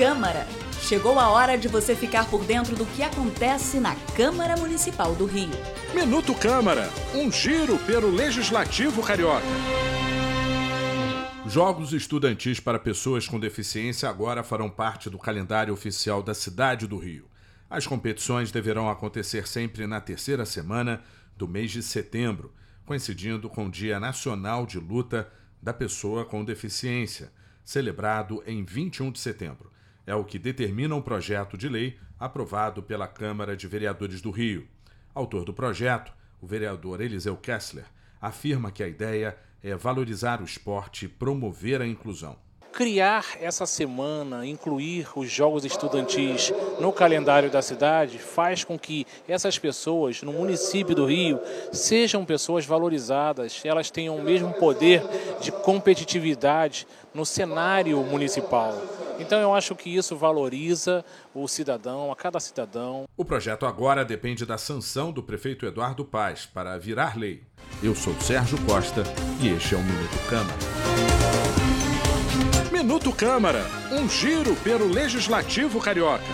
Câmara. Chegou a hora de você ficar por dentro do que acontece na Câmara Municipal do Rio. Minuto Câmara, um giro pelo Legislativo Carioca. Jogos estudantis para pessoas com deficiência agora farão parte do calendário oficial da cidade do Rio. As competições deverão acontecer sempre na terceira semana do mês de setembro, coincidindo com o Dia Nacional de Luta da Pessoa com Deficiência, celebrado em 21 de setembro. É o que determina um projeto de lei aprovado pela Câmara de Vereadores do Rio. Autor do projeto, o vereador Eliseu Kessler, afirma que a ideia é valorizar o esporte e promover a inclusão. Criar essa semana, incluir os jogos estudantis no calendário da cidade, faz com que essas pessoas no município do Rio sejam pessoas valorizadas, elas tenham o mesmo poder de competitividade no cenário municipal. Então eu acho que isso valoriza o cidadão, a cada cidadão. O projeto agora depende da sanção do prefeito Eduardo Paz para virar lei. Eu sou Sérgio Costa e este é o Minuto Câmara. Minuto Câmara, um giro pelo Legislativo Carioca.